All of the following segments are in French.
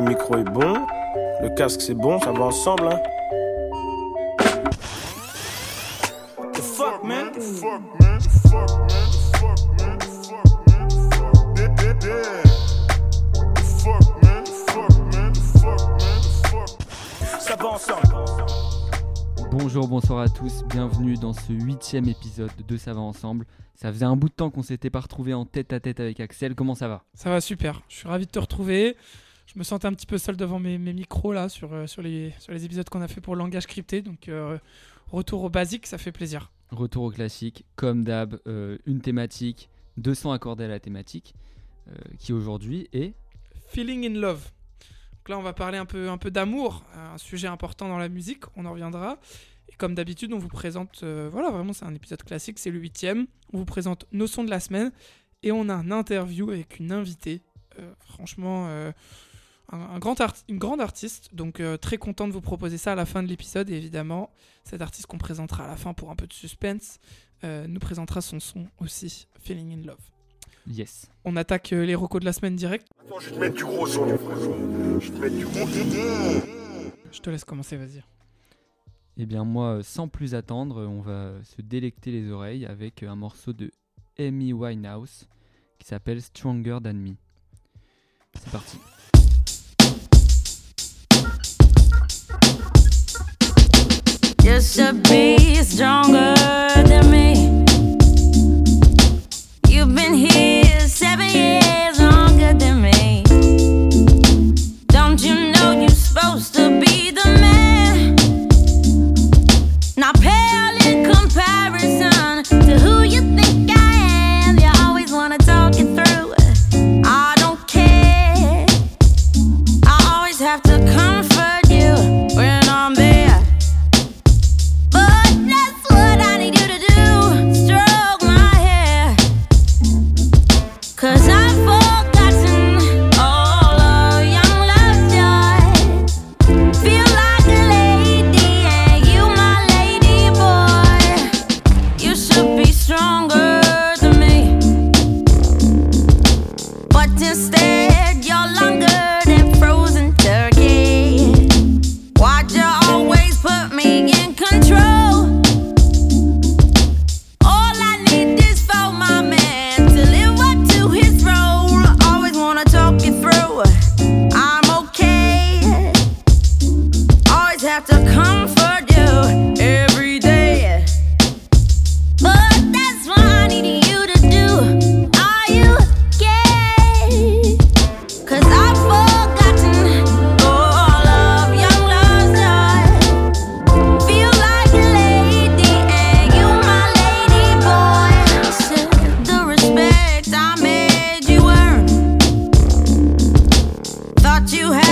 Le micro est bon, le casque c'est bon, ça va ensemble. Hein. The fuck man? The fuck man? The fuck man? The fuck man? The fuck man? The fuck man? The fuck man? The fuck man? The fuck Ça va ensemble. Bonjour, bonsoir à tous, bienvenue dans ce huitième épisode de Ça va ensemble. Ça faisait un bout de temps qu'on s'était pas retrouvé en tête à tête avec Axel, comment ça va? Ça va super, je suis ravi de te retrouver. Je me sentais un petit peu seul devant mes, mes micros là sur, euh, sur, les, sur les épisodes qu'on a fait pour le langage crypté, donc euh, retour au basique, ça fait plaisir. Retour au classique, comme d'hab, euh, une thématique, 200 accordés à la thématique, euh, qui aujourd'hui est... Feeling in love. Donc là, on va parler un peu, un peu d'amour, un sujet important dans la musique, on en reviendra. Et comme d'habitude, on vous présente, voilà, vraiment, c'est un épisode classique, c'est le huitième. On vous présente nos sons de la semaine et on a un interview avec une invitée. Franchement, un, un grand art- une grande artiste. Donc, euh, très content de vous proposer ça à la fin de l'épisode. Et évidemment, cette artiste qu'on présentera à la fin pour un peu de suspense euh, nous présentera son son aussi, Feeling in Love. Yes. On attaque euh, les recos de la semaine direct. Attends, je vais te mettre du gros son, mon frère. Je vais te mettre du gros son. Je te laisse commencer, vas-y. Eh bien moi, sans plus attendre, on va se délecter les oreilles avec un morceau de Amy Winehouse qui s'appelle Stronger Than Me. C'est parti. just to be stronger. you have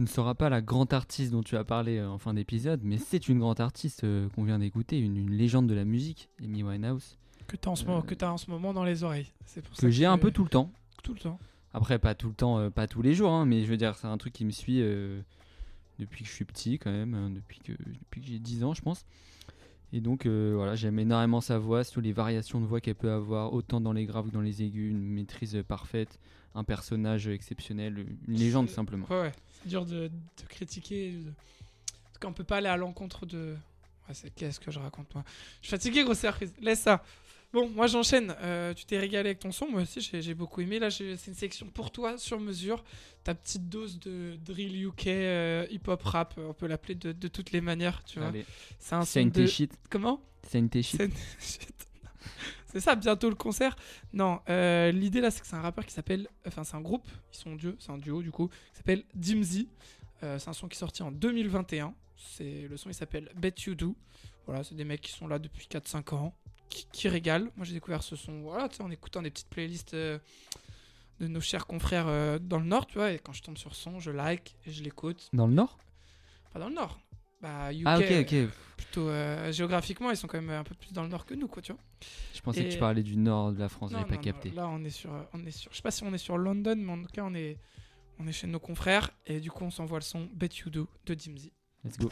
ce ne sera pas la grande artiste dont tu as parlé euh, en fin d'épisode, mais c'est une grande artiste euh, qu'on vient d'écouter, une, une légende de la musique, Amy Winehouse, Que ce moment- que t'as en ce moment dans les oreilles. C'est pour ça que j'ai un peu tout le temps. tout le temps. Après, pas tout le temps, euh, pas tous les jours, hein, mais je veux dire, c'est un truc qui me suit euh, depuis que je suis petit, quand même, hein, depuis que, depuis que j'ai 10 ans, je pense. Et donc, euh, voilà, j'aime énormément sa voix, surtout les variations de voix qu'elle peut avoir, autant dans les graves que dans les aigus, une maîtrise euh, parfaite, un personnage exceptionnel, une légende simplement. Ouais, ouais. C'est dur de, de critiquer. de- Parce qu'on peut pas aller à l'encontre de. Ouais, c'est qu'est-ce que je raconte, moi? Je suis fatigué, grosse surprise. Laisse ça. Bon, moi j'enchaîne. Euh, tu t'es régalé avec ton son, moi aussi j'ai j'ai beaucoup aimé. Là, j'ai- c'est une section pour toi, sur mesure. Ta petite dose de drill UK, euh, hip-hop rap, on peut l'appeler de, de toutes les manières, tu vois. Allez, C'est un son Saint de... Comment? Saint Shit. Saint- Shit. C'est ça, bientôt le concert. Non, euh, l'idée là, c'est que c'est un rappeur qui s'appelle. Enfin, c'est un groupe, ils sont deux, c'est un duo du coup, qui s'appelle Dimzy. Euh, c'est un son qui est sorti en 2021. C'est, le son il s'appelle Bet You Do. Voilà, c'est des mecs qui sont là depuis 4-5 ans, qui, qui régalent. Moi j'ai découvert ce son voilà, en écoutant des petites playlists euh, de nos chers confrères euh, dans le Nord, tu vois. Et quand je tombe sur son, je like et je l'écoute. Dans le Nord? Pas dans le Nord. Bah, UK, Ah, ok, euh, ok. plutôt euh, géographiquement, ils sont quand même un peu plus dans le Nord que nous, quoi, tu vois. Je pensais que tu parlais du Nord de la France, j'avais pas non, capté. Là, on est sur, euh, on est sur. Je sais pas si on est sur London, mais en tout cas, on est, on est chez nos confrères. Et du coup, on s'envoie le son Bet You Do de Dimzy. Let's go.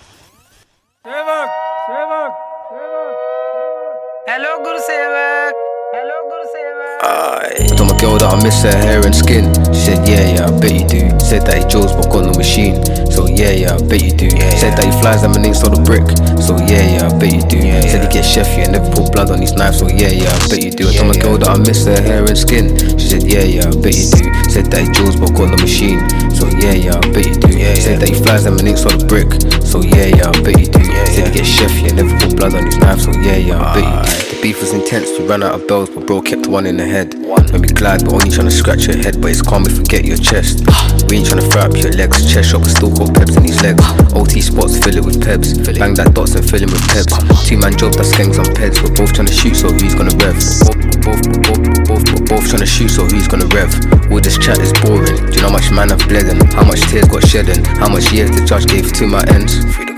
Hello, Guru Sevak. Hello, Guru Sevak. I told my girl that I miss her hair and skin. She said, Yeah, yeah, I bet you do. Said that he Joe's but got no machine. So, yeah, yeah, I bet you do. Said that he flies them and ain't saw the brick. So, yeah, yeah, I bet you do. Said he gets chefy and never put blood on his knife. So, yeah, yeah, I bet you do. I told my girl that I miss her hair and skin. She said, Yeah, yeah, I bet you do. Said that he Joe's but got no machine. So, yeah, yeah, I bet you do. Said that he flies them and ain't saw the brick. So, yeah, yeah, I bet you do. Said he gets chefy and never put blood on his knife. So, yeah, yeah, I bet you do. The beef was intense, we ran out of bells, but bro kept one in the head. When we glide, we're only trying to scratch your head, but it's calm, if we forget your chest. We ain't trying to fry up your legs, chest shot, but still got peps in these legs. OT spots, fill it with peps. Bang that dots and fill him with peps. Two man job, that's gangs on peds. We're both trying to shoot, so who's gonna rev? Both, both, both, both, both, both shoot, so who's gonna rev? All this chat is boring. Do you know how much man I've bled and how much tears got shed and how much years the judge gave to my ends? Free the guys.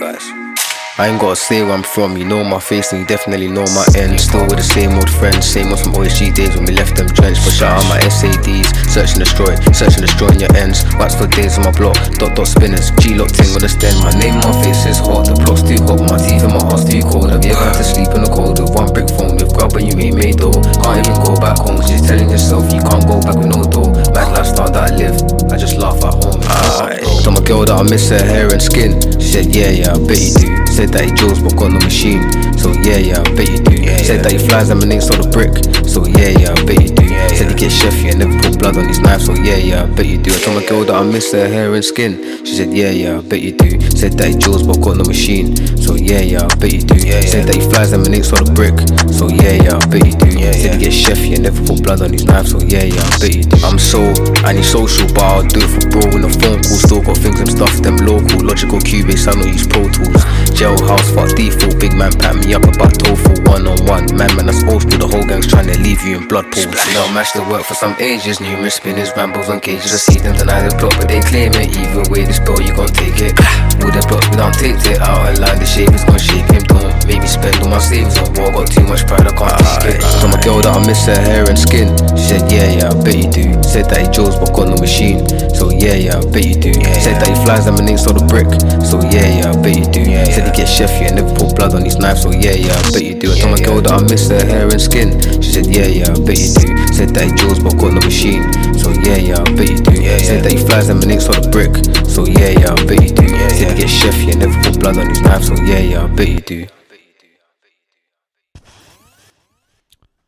I ain't gotta say where I'm from, you know my face and you definitely know my end. Still with the same old friends, same old from OSG days when we left them drenched. But shout out my SADs, search and destroy, search and destroy in your ends. Wax for days on my block, dot dot spinners, G locked in on the stand. My name, my face is hot, the block's too hot, my teeth and my heart's too cold. Have you ever had to sleep in the cold with one brick phone with grub and you ain't made though? Can't even go back home, just telling yourself you can't go back with no door. Mad lifestyle that I live, I just laugh at home. I told my girl that I miss her hair and skin. She said, Yeah, yeah, I bet you do. Said that he Joe's but got no machine. So yeah, yeah, I bet you do. Said that he flies ain't saw the brick. So yeah, yeah, I bet you do. Said he gets chefy and never put blood on his knives. So yeah, yeah, I bet you do. I told my girl that I miss her hair and skin. She said, Yeah, yeah, I bet you do. Said that he Joe's but got no machine. So yeah, yeah, I bet you do. Yeah, Said that he flies them and ain't saw the brick. So yeah, yeah, I bet you do. Said he gets chefy and never put blood on his knives. So yeah, yeah, I bet you do. I'm so antisocial, but I'll do it for bro in a phone call. Still got things and stuff, them local, logical Cubase. I don't use Pro Tools. Jailhouse, fuck default. Big man pat me up about tofu one on one. Man, man, that's old school. The whole gang's trying to leave you in blood pools. You know, match the work for some ages. Numerous spinners, rambles on cages. I see them deny the plot, but they claim it. Either way, this bill, you gon' take it. With blocks, we don't take it out of line. The shape is gon' shake him. Don't make me spend all my savings on war. Got too much pride, I can't take it. Told my girl that I miss her hair and skin. She said, Yeah, yeah, I bet you do. Said that he Joe's, but got no machine. So yeah, yeah, I bet you do. Said that he flies and ain't saw the brick. So yeah, yeah, I bet you do. Said he gets chefy and never put blood on his knife. So yeah, yeah, I bet you do. I told my girl that I miss her hair and skin. She said, Yeah, yeah, I bet you do. Said that he Joe's, but got no machine. So yeah, yeah, I bet you do. Said that he flies and ain't saw the brick. So yeah, yeah, I bet you do. Said he gets chefy and never put blood on his knife. So yeah, yeah, I bet you do.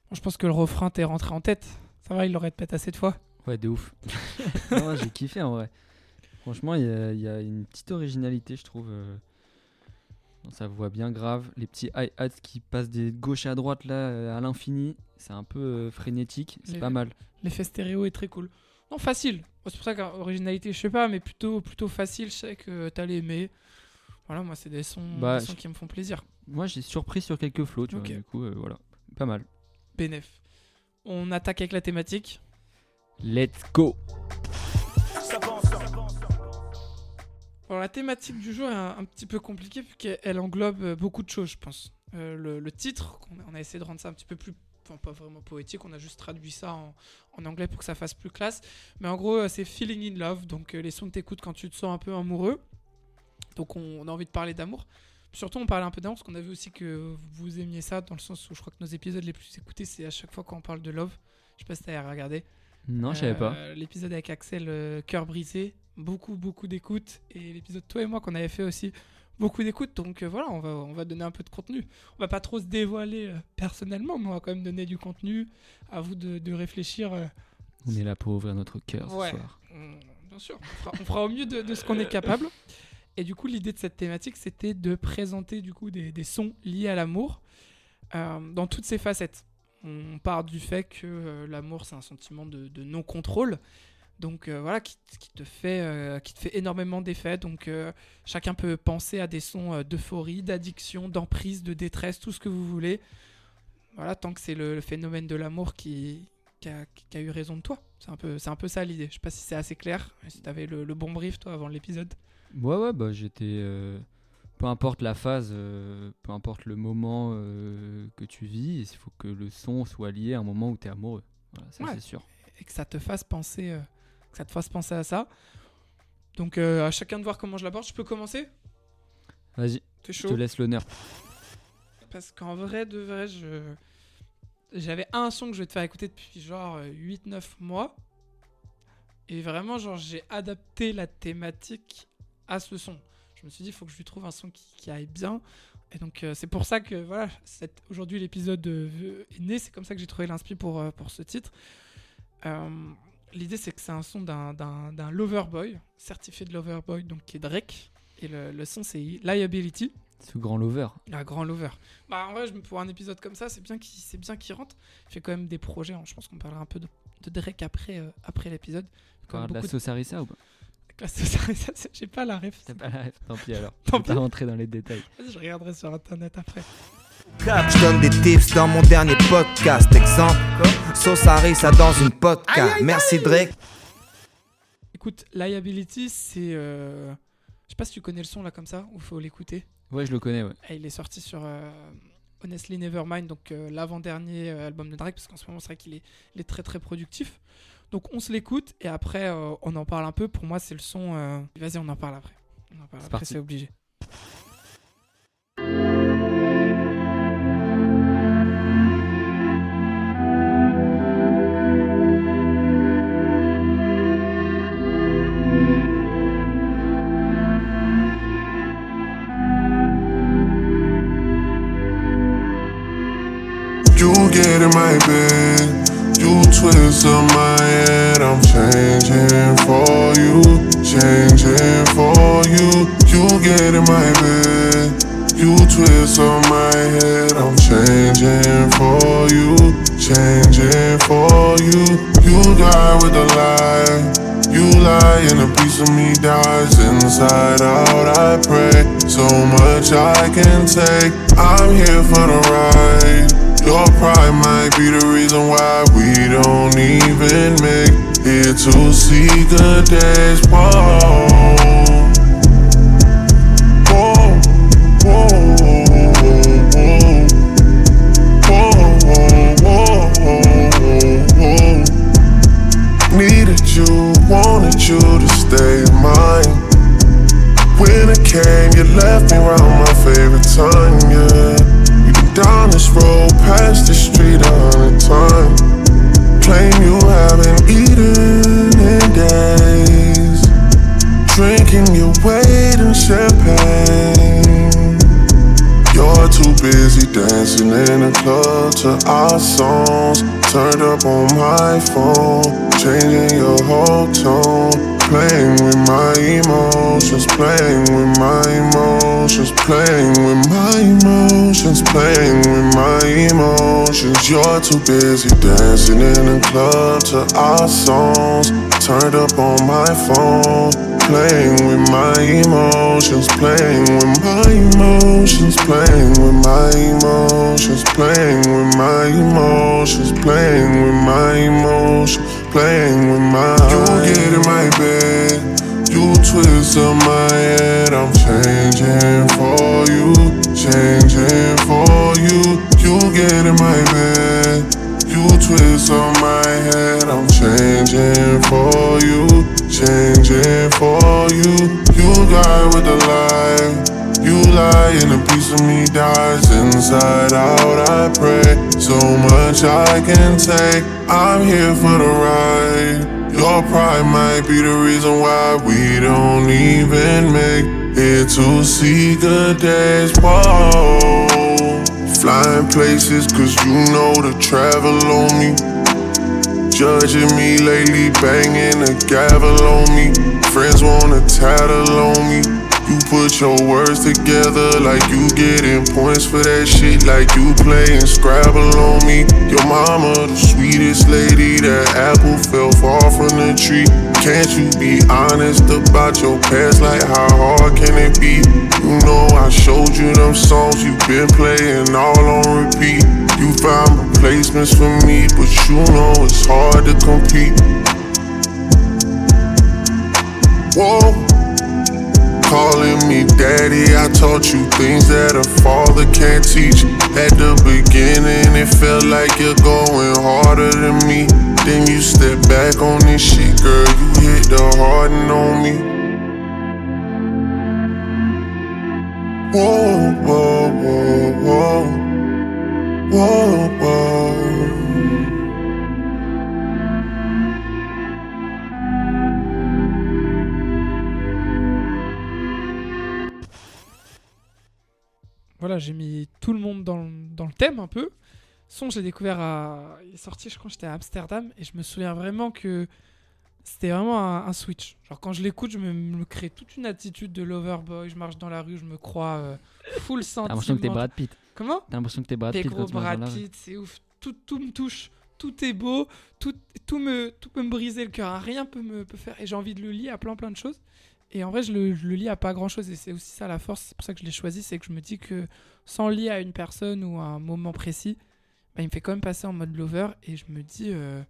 Bon, je pense que le refrain t'est rentré en tête. Ça va, il le répète assez de fois. Ouais, de ouf. Non, j'ai kiffé en vrai. Franchement, il y, a- il y a une petite originalité, je trouve. euh, dans sa voix bien grave. Les petits hi-hats qui passent de gauche à droite là euh, à l'infini. C'est un peu euh, frénétique. C'est pas mal. L'effet stéréo est très cool. Non, facile. C'est pour ça qu'originalité, je sais pas, mais plutôt, plutôt facile. Je sais que t'allais aimer. Voilà, moi, c'est des sons, Bah, des sons je- qui me font plaisir. Moi, j'ai surpris sur quelques flots, tu vois. Du coup, euh, voilà. Pas mal. Bénef. On attaque avec la thématique. Let's go la thématique du jour est un, un petit peu compliquée puisqu'elle englobe euh, beaucoup de choses, je pense. Euh, le, le titre, a- on a essayé de rendre ça un petit peu plus, pas vraiment poétique, on a juste traduit ça en, en anglais pour que ça fasse plus classe. Mais en gros, euh, c'est Feeling in Love, donc euh, les sons que t'écoutes quand tu te sens un peu amoureux. Donc on, on a envie de parler d'amour. Surtout, on parlait un peu d'amour parce qu'on a vu aussi que vous aimiez ça dans le sens où je crois que nos épisodes les plus écoutés, c'est à chaque fois quand on parle de love. Je sais pas si t'as regardé. Non, je savais pas. Euh, L'épisode avec Axel, euh, Cœur brisé, beaucoup, beaucoup d'écoutes. Et l'épisode toi et moi qu'on avait fait aussi, beaucoup d'écoutes. Donc euh, voilà, on va, on va donner un peu de contenu. On va pas trop se dévoiler euh, personnellement, mais on va quand même donner du contenu. À vous de, de réfléchir. euh, On est là pour ouvrir notre cœur Ouais. ce soir. on- bien sûr, on fera, on fera au mieux de, de ce qu'on est capable. Et du coup, l'idée de cette thématique, c'était de présenter du coup des, des sons liés à l'amour euh, dans toutes ses facettes. On part du fait que euh, l'amour, c'est un sentiment de, de non-contrôle. Donc euh, voilà, qui, qui te fait, euh, qui te fait énormément d'effets. Donc euh, chacun peut penser à des sons d'euphorie, d'addiction, d'emprise, de détresse, tout ce que vous voulez. Voilà, tant que c'est le, le phénomène de l'amour qui, qui, a, qui a eu raison de toi. C'est un peu, c'est un peu ça l'idée. Je sais pas si c'est assez clair. Si t'avais le, le bon brief toi avant l'épisode. Ouais, ouais, bah j'étais. peu importe la phase, peu importe le moment que tu vis, il faut que le son soit lié à un moment où tu es amoureux. Voilà, ça Ouais. c'est sûr. et que ça te fasse penser, que ça te fasse penser à ça. Donc euh, à chacun de voir comment je l'aborde. Je peux commencer? Vas-y, T'es je te laisse l'honneur. Parce qu'en vrai de vrai, je j'avais un son que je vais te faire écouter depuis genre 8-9 mois. Et vraiment, genre, j'ai adapté la thématique à ce son. Je me suis dit, il faut que je lui trouve un son qui, qui aille bien. Et donc, euh, c'est pour ça que, voilà, aujourd'hui, l'épisode euh, est né. C'est comme ça que j'ai trouvé l'inspi pour, euh, pour ce titre. Euh, L'idée, c'est que c'est un son d'un- Loverboy, certifié de Loverboy, donc qui est Drake. Et le, le son, c'est Liability. Ce grand lover. Un grand lover. Bah en vrai, pour un épisode comme ça, c'est bien qu'il qu'il rentre. Il fait quand même des projets. hein. Je pense qu'on parlera un peu de, de Drake après, euh, après l'épisode. De la sauce harissa ou pas? Ça, ça, c'est- J'ai pas la ref. T'as pas la ref Tant pis alors. Tant vais pas pis. rentrer dans les détails. Je regarderai sur internet après. Je donne des tips dans mon dernier podcast. Exemple, sauce harissa dans une podcast. Merci Drake. Écoute, Liability, c'est. euh, Je sais pas si tu connais le son là comme ça, ou faut l'écouter. Ouais, je le connais, ouais. Et il est sorti sur euh, Honestly Nevermind, donc euh, l'avant-dernier euh, album de Drake, parce qu'en ce moment, c'est vrai qu'il est, il est très très productif. Donc on se l'écoute et après euh, on en parle un peu. Pour moi, c'est le son. euh, Vas-y, on en parle après. On en parle après, c'est obligé. You get in my bed, you twist up my head. I'm changing for you, changing for you. You get in my bed, you twist up my head. I'm changing for you, changing for you. You die with a lie. You lie and a piece of me dies inside out. I pray so much I can take. I'm here for the ride. Your pride might be the reason why we don't even make it to see the days. Whoa. Needed you, wanted you to stay mine. When it came, you left me around my favorite time, yeah. You been down this road, past this street a hundred times. Claim you haven't eaten in days. Drinking your weight in champagne. You're too busy dancing in the club to our songs. Turned up on my phone, changing your whole tone. Playing with my emotions, playing with my emotions, playing with my emotions, playing with my emotions. You're too busy dancing in the club to our songs. Turned up on my phone, playing with my emotions, playing with my emotions, playing with my emotions, playing with my emotions, playing with my emotions, playing with my. You get in my bed, you twist of my head, I'm changing for you, changing for you. You get in my bed. You twist of my head, I'm changing for you, changing for you. You lie with the lie. You lie and a piece of me dies inside out. I pray so much I can take. I'm here for the ride. Your pride might be the reason why we don't even make it to see good days. Whoa. Flying places, cause you know to travel on me. Judging me lately, banging a gavel on me. Friends wanna tattle on me. You put your words together like you getting points for that shit, like you playing Scrabble on me. Your mama, the sweetest lady, that apple fell far from the tree. Can't you be honest about your past? Like, how hard can it be? You know, I showed you them songs you've been playing all on repeat. You found replacements for me, but you know it's hard to compete. Whoa. Calling me daddy, I taught you things that a father can't teach. At the beginning, it felt like you're going harder than me. Then you step back on this shit, girl. You hit the harden on me. Whoa, whoa, whoa, whoa. Whoa, whoa. Voilà, j'ai mis tout le monde dans, le- dans le thème un peu. Son, j'ai découvert à. Il est sorti, je crois j'étais à Amsterdam. Et je me souviens vraiment que c'était vraiment un, un switch. Genre, quand je l'écoute, je me, me crée toute une attitude de loverboy. Je marche dans la rue, je me crois euh, full T'as sentiment. l'impression que t'es Brad Pitt. Comment? T'as l'impression que t'es Brad Pitt gros marches dans Brad. Pitt, c'est ouf. Tout, tout me touche. Tout est beau. Tout, tout, me, tout peut me briser le cœur. Rien peut me peut faire. Et j'ai envie de le lier à plein plein de choses. Et en vrai, je le, je le lis à pas grand chose. Et c'est aussi ça la force. C'est pour ça que je l'ai choisi. C'est que je me dis que sans lier à une personne ou à un moment précis, bah, il me fait quand même passer en mode lover. Et je me dis, euh,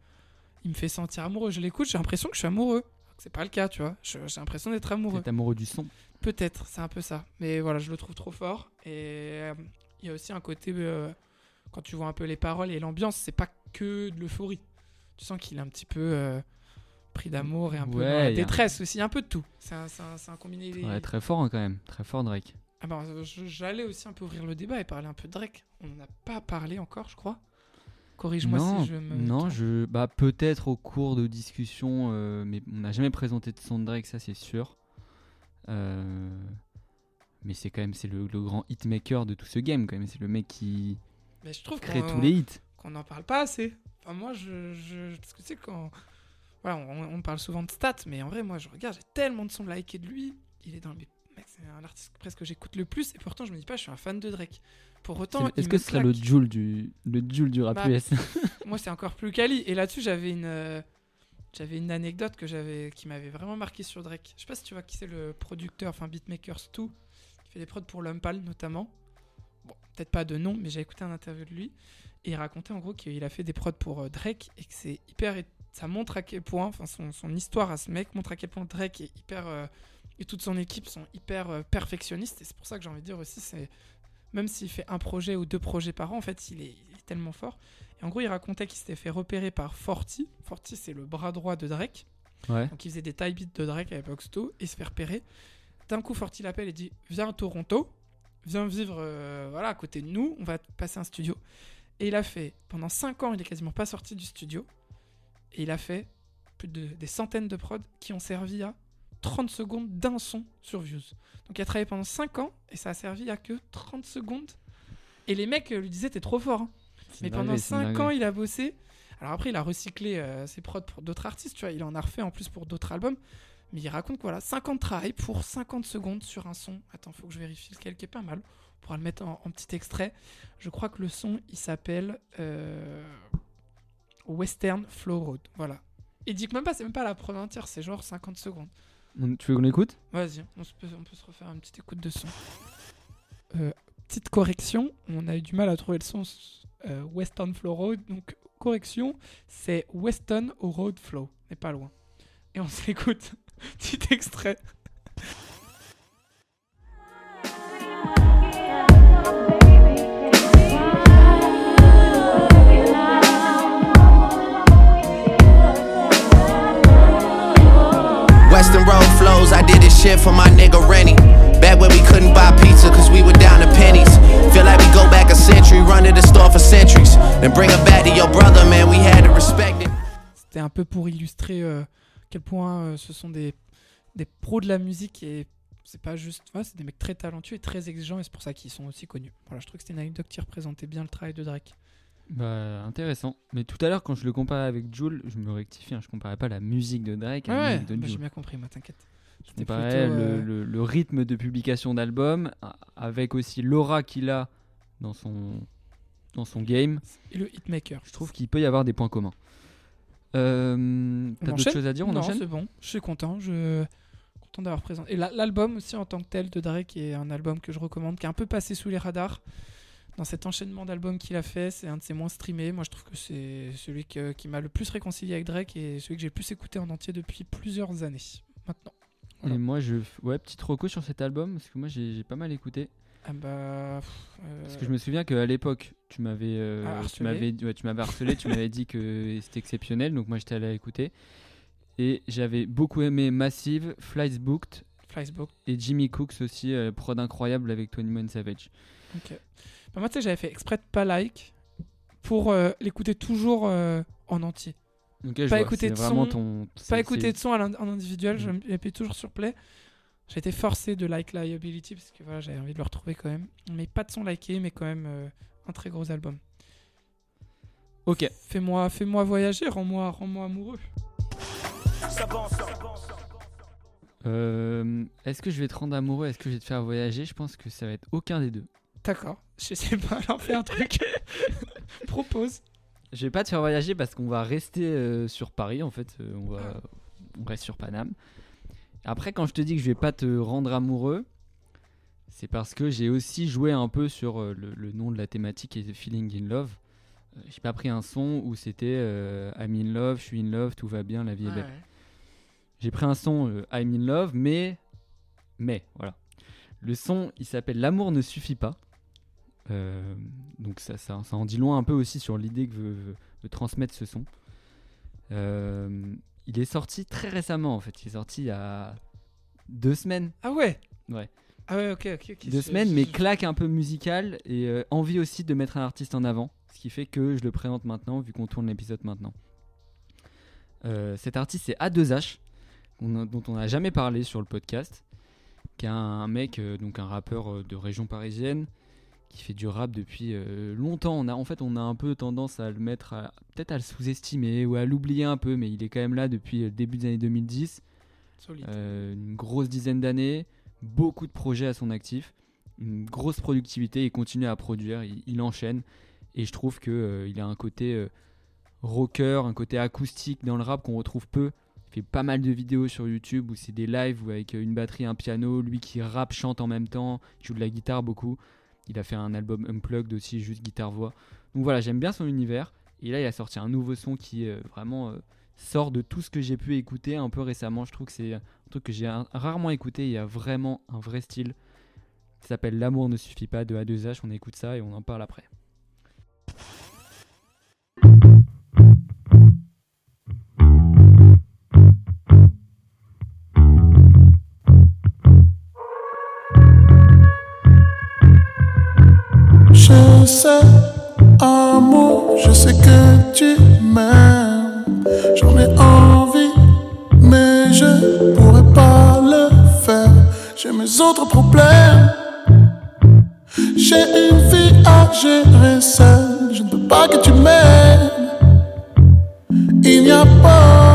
il me fait sentir amoureux. Je l'écoute, j'ai l'impression que je suis amoureux. C'est pas le cas, tu vois. J'ai l'impression d'être amoureux. T'es amoureux du son. Peut-être, c'est un peu ça. Mais voilà, je le trouve trop fort. Et euh, il y a aussi un côté, euh, quand tu vois un peu les paroles et l'ambiance, c'est pas que de l'euphorie. Tu sens qu'il est un petit peu pris d'amour et un peu Ouais, dans la un- détresse aussi, un peu de tout. C'est un, un- un combiné. Ouais, très fort hein, quand même. Très fort Drake. Ah ben, euh, J'allais aussi un peu ouvrir le débat et parler un peu de Drake. On n'en a pas parlé encore, je crois. Corrige-moi si je me. non, je, bah peut-être au cours de discussions, euh, mais on n'a jamais présenté de son de Drake, ça c'est sûr. Euh, mais c'est quand même c'est le, le grand hitmaker de tout ce game quand même. C'est le mec qui Mais je trouve crée tous les hits. qu'on n'en parle pas assez. Enfin, moi, je, je- Parce que tu sais, quand. Voilà, on, on parle souvent de stats, mais en vrai, moi, je regarde, j'ai tellement de sons likés de lui. Il est dans. Mec, c'est un artiste que presque que j'écoute le plus, et pourtant, je me dis pas, je suis un fan de Drake. Pour autant. Est-ce que ce serait le. Joule du le Joule du rap Bah, US Moi, c'est encore plus quali. Et là-dessus, j'avais une. euh, J'avais une anecdote que j'avais qui m'avait vraiment marqué sur Drake. Je sais pas si tu vois qui c'est le producteur, enfin Beatmakers 2, qui fait des prods pour Lumpal notamment. Bon, peut-être pas de nom, mais j'ai écouté un interview de lui. Et il racontait en gros qu'il a fait des prods pour euh, Drake et que c'est hyper. Ça montre à quel point, enfin son, son histoire à ce mec montre à quel point Drake est hyper. euh, et toute son équipe sont hyper euh, perfectionnistes. Et c'est pour ça que j'ai envie de dire aussi, c'est. Même s'il fait un projet ou deux projets par an, en fait, il est, il est tellement fort. Et en gros, il racontait qu'il s'était fait repérer par Forty. Forty, c'est le bras droit de Drake. Ouais. Donc il faisait des taille beats de Drake à l'époque et il se fait repérer. D'un coup, Forty l'appelle et dit Viens à Toronto, viens vivre euh, voilà, à côté de nous, on va passer un studio. Et il a fait, pendant 5 ans, il est quasiment pas sorti du studio. Et il a fait plus de des centaines de prods qui ont servi à 30 secondes d'un son sur Views. Donc il a travaillé pendant 5 ans et ça a servi à que 30 secondes. Et les mecs lui disaient T'es trop fort. hein. Mais pendant dinguerie, c'est une 5 ans, il a bossé. Alors après, il a recyclé euh, ses prods pour d'autres artistes, tu vois. Il en a refait en plus pour d'autres albums. Mais il raconte que voilà, 5 ans de travail pour 50 secondes sur un son. Attends, faut que je vérifie lequel qui est pas mal. On pourra le mettre en, en petit extrait. Je crois que le son, il s'appelle euh, Western Flow Road. Voilà. Et dit que même pas, c'est même pas la prod entière, c'est genre 50 secondes. On- Tu veux qu'on écoute? Vas-y, on, se peut, on peut se refaire une petite écoute de son. Euh, petite correction, on a eu du mal à trouver le son euh, Western Flow Road, donc correction, c'est Weston au Road Flow, mais pas loin. Et on s'écoute, petit extrait I did this shit for my nigga Rennie. Back when we couldn't buy pizza cause we were down to pennies. Feel like we go back a century, run to the store for centuries. Then bring it back to your brother, man, we had to respect it. C'était un peu pour illustrer euh, quel point euh, ce sont des, des pros de la musique et c'est pas juste. ouais, c'est des mecs très talentueux et très exigeants et c'est pour ça qu'ils sont aussi connus. Voilà, je trouve que c'était une anecdote qui représentait bien le travail de Drake. Bah, intéressant. Mais tout à l'heure, quand je le comparais avec Jules, je me rectifie, hein, je comparais pas la musique de Drake à la Ouais, musique de bah, j'ai bien compris, moi, t'inquiète. C'était plutôt, le, euh, le- le rythme de publication d'album a- avec aussi l'aura qu'il a dans son, dans son game. Et le hitmaker. Je trouve qu'il peut y avoir des points communs. Euh, T'as d'autres choses à dire On non, enchaîne c'est bon. Je suis content. Je content d'avoir présenté. Et la- l'album aussi en tant que tel de Drake est un album que je recommande, qui est un peu passé sous les radars. Dans cet enchaînement d'albums qu'il a fait, c'est un de ses moins streamés. Moi, je trouve que c'est celui que- qui m'a le plus réconcilié avec Drake et celui que j'ai le plus écouté en entier depuis plusieurs années. Maintenant. Voilà. Et moi, je. Ouais, petite reco sur cet album, parce que moi, j'ai pas mal écouté. Ah bah. pff, euh, Parce que je me souviens qu'à l'époque, tu m'avais euh, Ah, tu harcelé. m'avais ouais, tu m'avais harcelé, tu m'avais dit que c'était exceptionnel, donc moi j'étais allé écouter. Et j'avais beaucoup aimé Massive, Flights Booked et Jimmy Cooks aussi, euh, prod incroyable avec 21 Savage. Ok. Bah, moi, tu sais, j'avais fait exprès de pas like pour euh, l'écouter toujours euh, en entier. Pas écouter de son, ton. Pas écouter de son en individuel, je j'appuie toujours sur play. J'ai été forcé de like Liability parce que voilà, j'avais envie de le retrouver quand même. Mais pas de son liké, mais quand même euh, un très gros album. Ok. Fais-moi fais voyager, rends-moi rends amoureux. Euh, Est-ce que je vais te rendre amoureux? Est-ce que je vais te faire voyager? Je pense que ça va être aucun des deux. D'accord, je sais pas, alors fais un truc. Propose. Je vais pas te faire voyager parce qu'on va rester euh, sur Paris en fait. euh, on, va, Ah. on reste sur Paname. Après, quand je te dis que je vais pas te rendre amoureux, c'est parce que j'ai aussi joué un peu sur euh, le, le nom de la thématique et Feeling in Love. J'ai pas pris un son où c'était I'm in love, je suis in love, tout va bien, la vie est belle. J'ai pris un son I'm in love, mais. Mais, voilà. Le son, il s'appelle L'amour ne suffit pas. Euh, donc ça, ça, ça en dit loin un peu aussi sur l'idée que veut, veut- veut transmettre ce son. Euh, il est sorti très récemment en fait. Il est sorti il y a deux semaines. Ah ouais Ouais. Ah ouais, ok, ok. ok. Deux semaines, mais claque un peu musicale et euh, envie aussi de mettre un artiste en avant. Ce qui fait que je le présente maintenant, vu qu'on tourne l'épisode maintenant. Cet artiste, c'est A2H, qu'on a- dont on n'a jamais parlé sur le podcast, qui est un mec, donc un rappeur de région parisienne, qui fait du rap depuis euh, longtemps. On a, en fait, on a un peu tendance à le mettre, peut-être à le sous-estimer ou à l'oublier un peu, mais il est quand même là depuis le début des années 2010. Solide. Euh, une grosse dizaine d'années, beaucoup de projets à son actif, une grosse productivité, il continue à produire, il, il enchaîne, et je trouve que euh, il a un côté euh, rocker, un côté acoustique dans le rap qu'on retrouve peu. Il fait pas mal de vidéos sur YouTube où c'est des lives où avec euh, une batterie, un piano, lui qui rappe, chante en même temps, joue de la guitare beaucoup. Il a fait un album unplugged aussi, juste guitare-voix. Donc voilà, j'aime bien son univers. Et là, il a sorti un nouveau son qui euh, vraiment euh, sort de tout ce que j'ai pu écouter un peu récemment. Je trouve que c'est un truc que j'ai rarement écouté. Il y a vraiment un vrai style. Ça s'appelle L'amour ne suffit pas de A2H. On écoute ça et on en parle après. Je sais, amour, je sais que tu m'aimes. J'en ai envie, mais je pourrais pas le faire. J'ai mes autres problèmes. J'ai une vie à gérer seule. Je ne peux pas que tu m'aimes. Il n'y a pas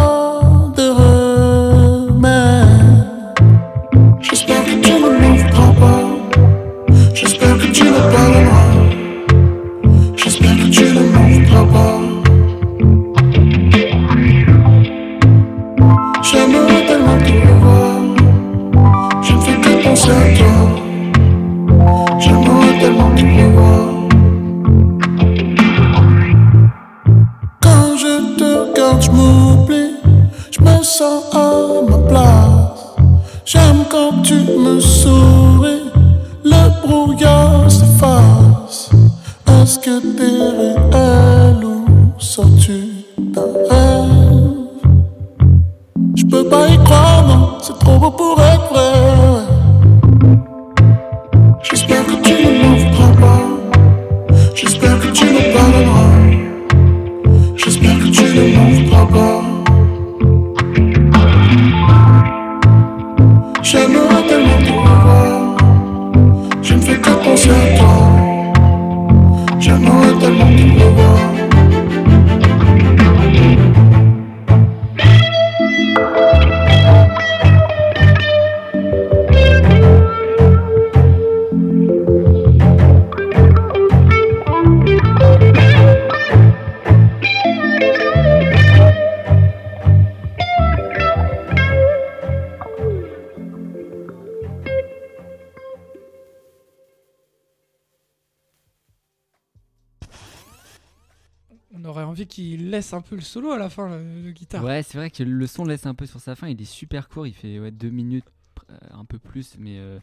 laisse un peu le solo à la fin, le, le guitare. Ouais, c'est vrai que le son laisse un peu sur sa fin. Il est super court. Il fait ouais, deux minutes, euh, un peu plus, mais euh,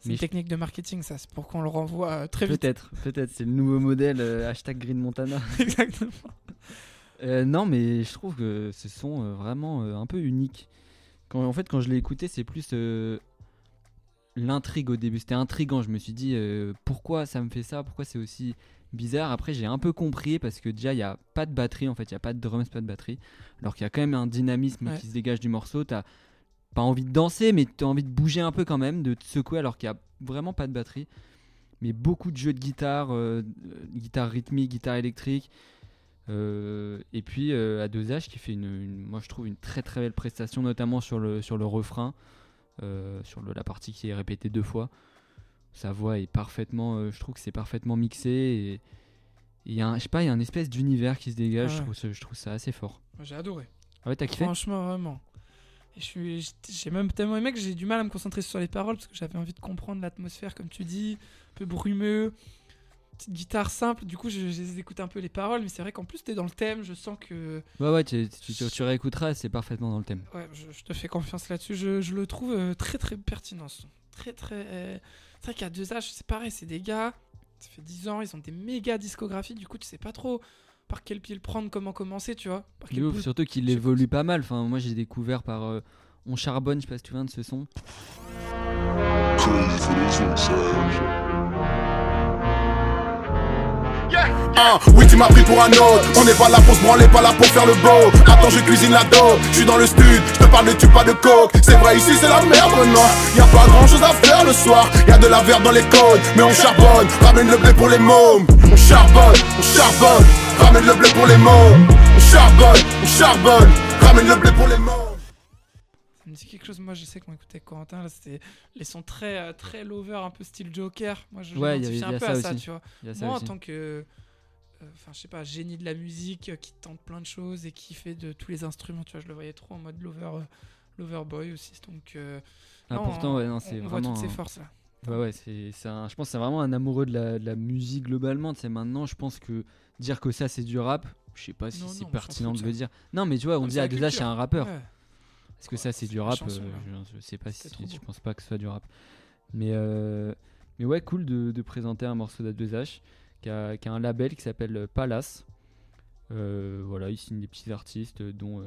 c'est je- technique de marketing, ça. C'est pour qu'on le renvoie euh, très vite. peut-être, peut-être. C'est le nouveau modèle euh, hashtag Green Montana. Exactement. Non, mais je trouve que ce son vraiment un peu unique. Quand, en fait, quand je l'ai écouté, c'est plus l'intrigue au début. C'était intriguant. Je me suis dit pourquoi ça me fait ça? Pourquoi c'est aussi bizarre Après, j'ai un peu compris parce que déjà, il n'y a pas de batterie. En fait, il n'y a pas de drums, pas de batterie. Alors qu'il y a quand même un dynamisme Ouais. qui se dégage du morceau. T'as pas envie de danser, mais tu as envie de bouger un peu quand même, de te secouer alors qu'il n'y a vraiment pas de batterie. Mais beaucoup de jeux de guitare, euh, guitare rythmique, guitare électrique. Euh, et puis euh, à 2H qui fait une, une- moi je trouve une très très belle prestation, notamment sur le, sur le refrain, sur le- la partie qui est répétée deux fois. Sa voix est parfaitement, euh, je trouve que c'est parfaitement mixé et il y a un, je sais pas, il y a un espèce d'univers qui se dégage. Je, trouve, ça- je trouve ça assez fort. J'ai adoré. Ah ouais, t'as kiffé? Franchement, vraiment. Je j'ai même tellement aimé que j'ai du mal à me concentrer sur les paroles parce que j'avais envie de comprendre l'atmosphère, comme tu dis, un peu brumeux, petite guitare simple. Du coup, je- j'ai écouté un peu les paroles, mais c'est vrai qu'en plus, t'es dans le thème. Je sens que. Ouais, ouais, tu, tu, tu- tu réécouteras, c'est parfaitement dans le thème. Ouais, je, je te fais confiance là-dessus. Je, je le trouve euh, très très pertinent. Très très. C'est vrai qu'à deux âges, c'est pareil, c'est des gars. Ça fait 10 ans, ils ont des méga discographies. Du coup, tu sais pas trop par quel pied le prendre, comment commencer, tu vois. Par quel ouf, surtout qu'il évolue pas mal. Enfin, moi j'ai découvert par euh, On Charbonne, je sais pas si tu viens de ce son. Ah, oui, tu m'as pris pour un autre. On n'est pas là pour se branler, pas là pour faire le beau. Attends, je cuisine la dope. Je suis dans le stud, je te parle de tu pas de coke. C'est vrai, ici c'est la merde, non. Y a pas grand chose à faire le soir. Y a de la verre dans les côtes, mais on charbonne. Ramène le blé pour les mômes. On charbonne, on charbonne. Ramène le blé pour les mômes. On charbonne, on charbonne. Ramène le blé pour les mômes. Ça me dit quelque chose. Moi, je sais qu'on écoutait Corentin. Là, c'était les sons très, euh, très lover, un peu style Joker. Moi, je Ouais, y il y un a peu ça à ça, tu vois. Y Moi, en aussi. tant que, euh, enfin, je sais pas, génie de la musique euh, qui tente plein de choses et qui fait de tous les instruments, tu vois, je le voyais trop en mode lover, euh, lover boy aussi. Donc, euh, Ah, non, pourtant, on- ouais, non, c'est on voit vraiment. toutes ces un- forces là. Ouais, ouais, c'est, c'est un- je pense que c'est vraiment un amoureux de la, de la musique globalement. Tu sais, maintenant, je pense que dire que ça c'est du rap, je sais pas si Non, c'est non, pertinent de le dire. Non, mais tu vois, on dit c'est à deux c'est un rappeur. Ouais. Est-ce que Ouais, ça c'est c'est du rap chanson, euh, je, je sais pas si je pense pas que ce soit du rap. Mais euh, mais ouais, cool de, de présenter un morceau d'A2H qui a, qui a un label qui s'appelle Palace. Euh, voilà, il signe des petits artistes euh, dont euh,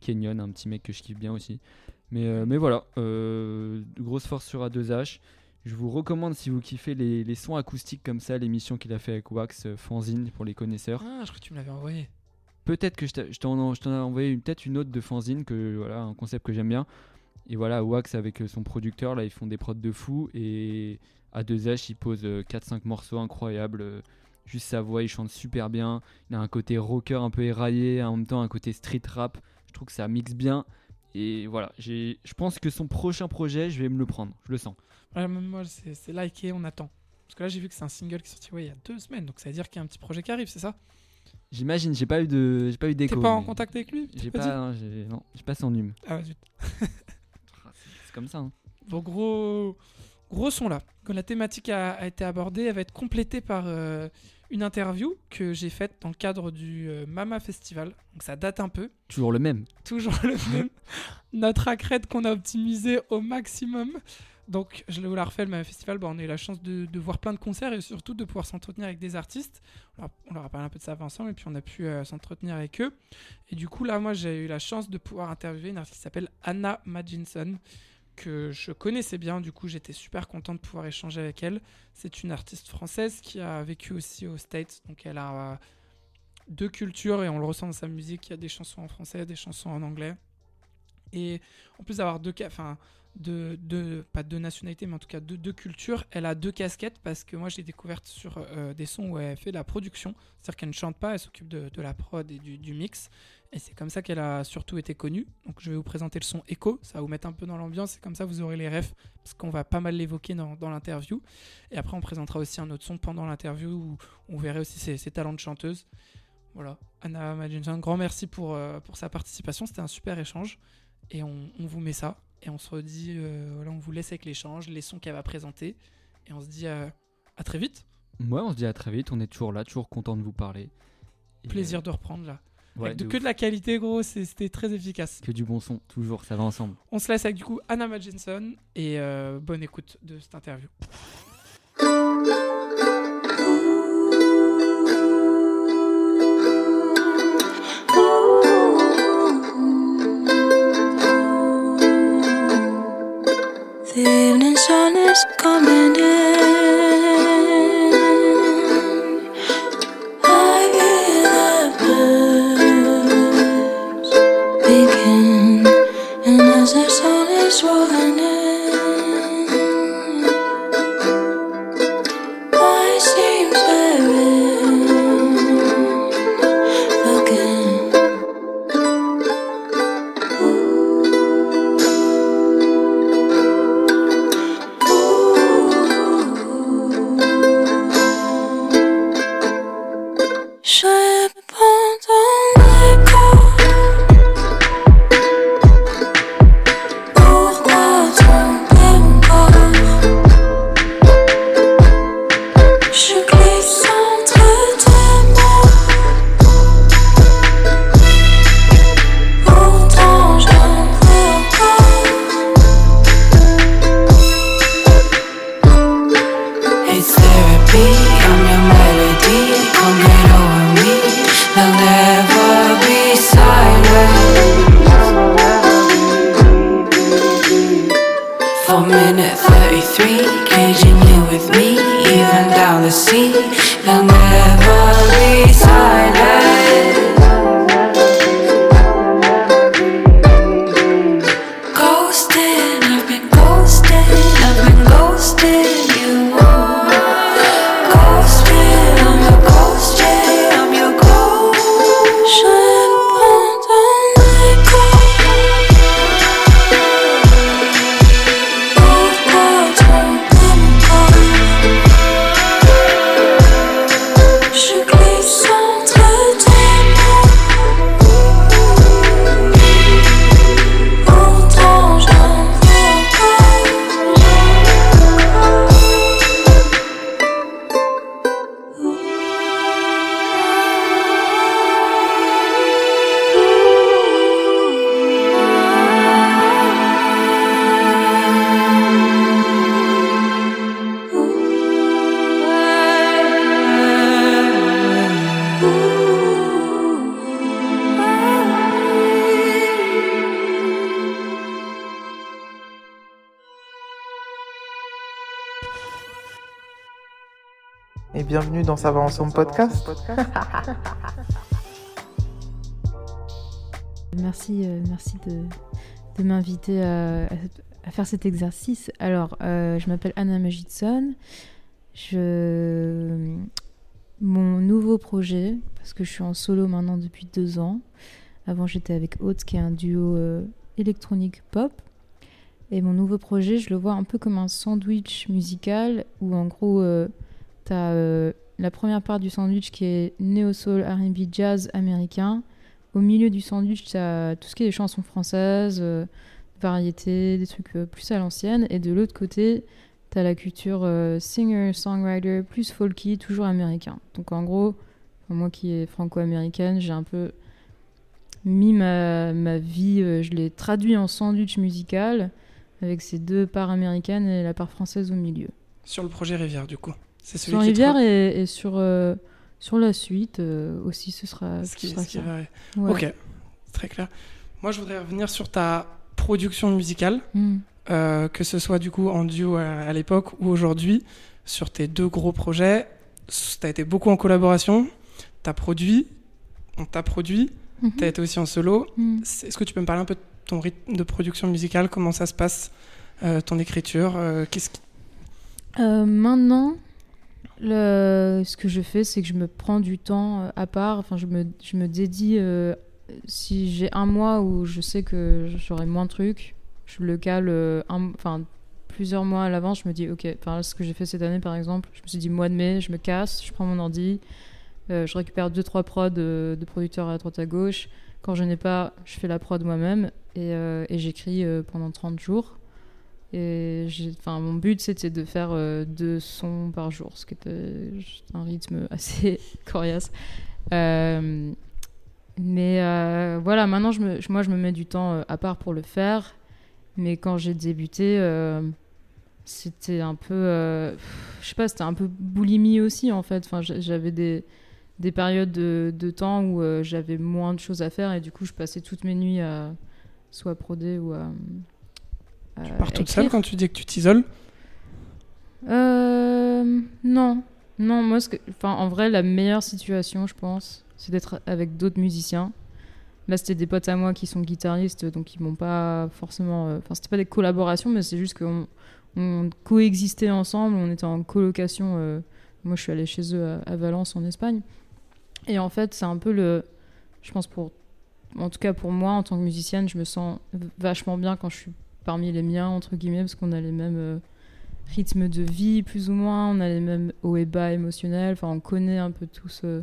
Kenyon, un petit mec que je kiffe bien aussi. Mais, euh, mais voilà, grosse force sur A2H. Je vous recommande si vous kiffez les, les sons acoustiques comme ça, l'émission qu'il a fait avec Wax, Fanzine pour les connaisseurs. Ah, je crois que tu me l'avais envoyé. Peut-être que je t'en ai envoyé une- peut-être une autre de fanzine, que, voilà, un concept que j'aime bien. Et voilà, Wax avec son producteur, là, ils font des prods de fou. Et à 2H, il pose 4-5 morceaux incroyables. euh, Juste sa voix, il chante super bien. Il a un côté rocker un peu éraillé, en même temps un côté street rap. Je trouve que ça mixe bien. Et voilà, je pense que son prochain projet, je vais me le prendre. Je le sens. Ouais, même moi, c'est liké, on attend. Parce que là, j'ai vu que c'est un single qui est sorti ouais, il y a deux semaines, donc ça veut dire qu'il y a un petit projet qui arrive, c'est ça? J'imagine, j'ai pas eu de, j'ai pas eu T'es d'écho. pas en contact avec lui? J'ai T'as pas, dit? non, j'ai pas son nume. Ah zut. C'est comme ça. hein. Bon, gros, gros son là. Quand la thématique a, a été abordée, elle va être complétée par euh, une interview que j'ai faite dans le cadre du euh, Mama Festival. Donc ça date un peu. Toujours le même. Toujours le même. Notre accrède qu'on a optimisé au maximum. Donc, je vous la refais, le même festival, bah, on a eu la chance de, de voir plein de concerts et surtout de pouvoir s'entretenir avec des artistes. On leur a parlé un peu de ça ensemble et puis on a pu euh, s'entretenir avec eux. Et du coup, là, moi, j'ai eu la chance de pouvoir interviewer une artiste qui s'appelle Anna Madginson, que je connaissais bien. Du coup, j'étais super content de pouvoir échanger avec elle. C'est une artiste française qui a vécu aussi aux States. Donc, elle a euh, deux cultures et on le ressent dans sa musique. Il y a des chansons en français, des chansons en anglais. Et en plus d'avoir deux, enfin, de, de, pas deux nationalités, mais en tout cas deux, deux cultures, elle a deux casquettes parce que moi, je l'ai découverte sur euh, des sons où elle fait de la production. C'est-à-dire qu'elle ne chante pas, elle s'occupe de, la prod et du mix. Et c'est comme ça qu'elle a surtout été connue. Donc je vais vous présenter le son Echo, ça va vous mettre un peu dans l'ambiance et comme ça vous aurez les refs parce qu'on va pas mal l'évoquer dans, dans l'interview. Et après on présentera aussi un autre son pendant l'interview où on verrait aussi ses, ses talents de chanteuse. Voilà, Anna Madjenson, un grand merci pour, euh, pour sa participation, c'était un super échange. Et on, on vous met ça et on se redit, euh, voilà, on vous laisse avec l'échange, les sons qu'elle va présenter. Et on se dit euh, à très vite. Ouais, on se dit à très vite. On est toujours là, toujours content de vous parler. Et, Plaisir de reprendre là. Ouais, Avec de, de que ouf. de la qualité, gros, c'était très efficace. que du bon son, toujours, ça va ensemble. On se laisse avec du coup Anna Madjenson et euh, bonne écoute de cette interview. The evening sun is coming in. Ça va ensemble podcast. Merci, euh, merci de, de m'inviter à, à- faire cet exercice. Alors, euh, je m'appelle Anna Magidson. Je... Mon nouveau projet, parce que je suis en solo maintenant depuis deux ans. Avant, j'étais avec Haute, qui est un duo euh, électronique pop. Et mon nouveau projet, je le vois un peu comme un sandwich musical, où en gros, tu as la première part du sandwich qui est néo-soul, RB, jazz américain. Au milieu du sandwich, tu as tout ce qui est des chansons françaises, euh, variétés, des trucs euh, plus à l'ancienne. Et de l'autre côté, tu as la culture euh, singer, songwriter, plus folky, toujours américain. Donc en gros, moi qui est franco-américaine, j'ai un peu mis ma, ma vie, je l'ai traduit en sandwich musical avec ses deux parts américaines et la part française au milieu. Sur le projet Rivière, du coup. C'est celui qui Rivière et sur, euh, sur la suite euh, aussi, ce sera, Ce ce qui- sera ce qui va- Ouais. Ok, très clair. Moi, je voudrais revenir sur ta production musicale, Mm. euh, que ce soit du coup en duo à, à l'époque ou aujourd'hui, sur tes deux gros projets. Tu as été beaucoup en collaboration, tu as produit, on t'a produit, Mhm. tu as été aussi en solo. Mm. C'est- Est-ce que tu peux me parler un peu de ton rythme de production musicale? Comment ça se passe Ton écriture Qu'est-ce qui... Maintenant, ce que je fais, c'est que je me prends du temps euh, à part. Enfin, je me, je me dédie. euh, si j'ai un mois où je sais que j'aurai moins de trucs, je le cale euh, enfin, plusieurs mois à l'avance. Je me dis, ok, enfin, ce que j'ai fait cette année, par exemple, je me suis dit, mois de mai, je me casse, je prends mon ordi, je récupère deux trois prods de, producteurs à droite à gauche. Quand je n'ai pas, je fais la prod moi-même et, j'écris pendant 30 jours. Et enfin, mon but, c'était de faire euh, deux sons par jour, ce qui était un rythme assez coriace. Euh, mais euh, voilà, maintenant, je me, moi, je me mets du temps à part pour le faire. Mais quand j'ai débuté, c'était un peu. je sais pas, c'était un peu boulimie aussi, en fait. Enfin, j'a- j'avais des, des périodes de, temps où j'avais moins de choses à faire et du coup, je passais toutes mes nuits à soit proder ou à. Tu pars toute seule quand tu dis que tu t'isoles Euh, non, non, moi, ce que, enfin, en vrai, la meilleure situation, je pense, c'est d'être avec d'autres musiciens. Là, c'était des potes à moi qui sont guitaristes, donc ils m'ont pas forcément. euh, Enfin, c'était pas des collaborations, mais c'est juste qu'on on coexistait ensemble, on était en colocation. euh, moi, je suis allée chez eux à, à Valence, en Espagne. Et en fait, c'est un peu le. Je pense pour. En tout cas, pour moi, en tant que musicienne, je me sens vachement bien quand je suis parmi les miens, entre guillemets, parce qu'on a les mêmes. euh, rythme de vie plus ou moins, on a les mêmes hauts et bas émotionnels, enfin on connaît un peu tous euh,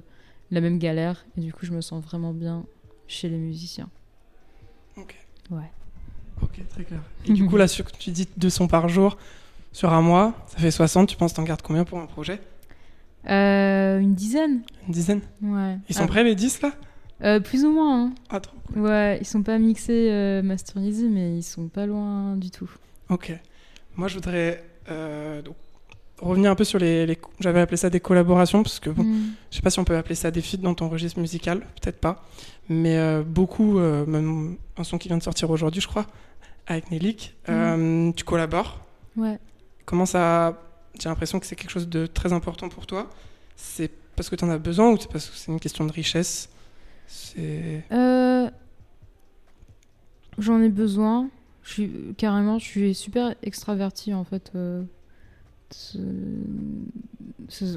la même galère et du coup je me sens vraiment bien chez les musiciens. Ok. Ouais. Ok, très clair. Et du coup, là, sur, tu dis deux sons par jour sur un mois, ça fait 60, tu penses t'en gardes combien pour un projet? Euh, une dizaine Une dizaine? Ouais. Ils sont Ah, prêts les 10 là? Euh, Plus ou moins. hein. Ah, trop Ouais, ils sont pas mixés, euh, masterisés, mais ils sont pas loin du tout. Ok. Moi, je voudrais euh, donc, revenir un peu sur les. les- J'avais appelé ça des collaborations, parce que bon, Mm. je sais pas si on peut appeler ça des feats dans ton registre musical, peut-être pas. Mais euh, beaucoup, même un son qui vient de sortir aujourd'hui, je crois, avec Nelik, euh, tu collabores. Ouais. Comment ça. J'ai l'impression que c'est quelque chose de très important pour toi? C'est parce que tu en as besoin ou c'est parce que c'est une question de richesse? C'est. Euh, J'en ai besoin. Je suis carrément, je suis super extravertie en fait. euh,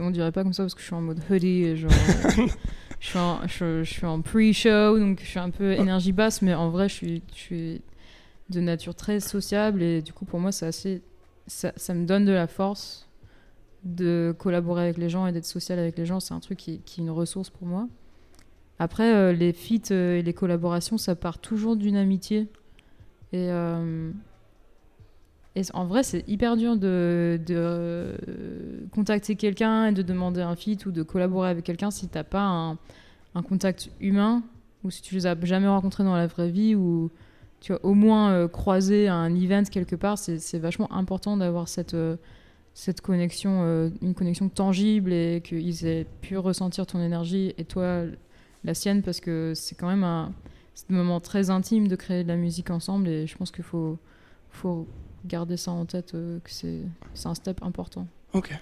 on dirait pas comme ça parce que je suis en mode hoodie et genre. euh, je suis en, je, je suis en pre-show donc je suis un peu énergie basse, mais en vrai je suis, je suis de nature très sociable et du coup pour moi c'est assez, ça, ça me donne de la force de collaborer avec les gens et d'être social avec les gens. C'est un truc qui, qui est une ressource pour moi. Après, euh, les feats euh, et les collaborations, ça part toujours d'une amitié. Et, euh, en vrai, c'est hyper dur de, contacter quelqu'un et de demander un feat ou de collaborer avec quelqu'un si t'as pas un, contact humain ou si tu les as jamais rencontrés dans la vraie vie ou tu as au moins euh, croisé à un event quelque part. C'est vachement important d'avoir cette, cette connexion, une connexion tangible et qu'ils aient pu ressentir ton énergie et toi la sienne parce que c'est quand même un, moment très intime de créer de la musique ensemble et je pense qu'il faut, faut garder ça en tête, euh, que c'est c'est un step important. Ok.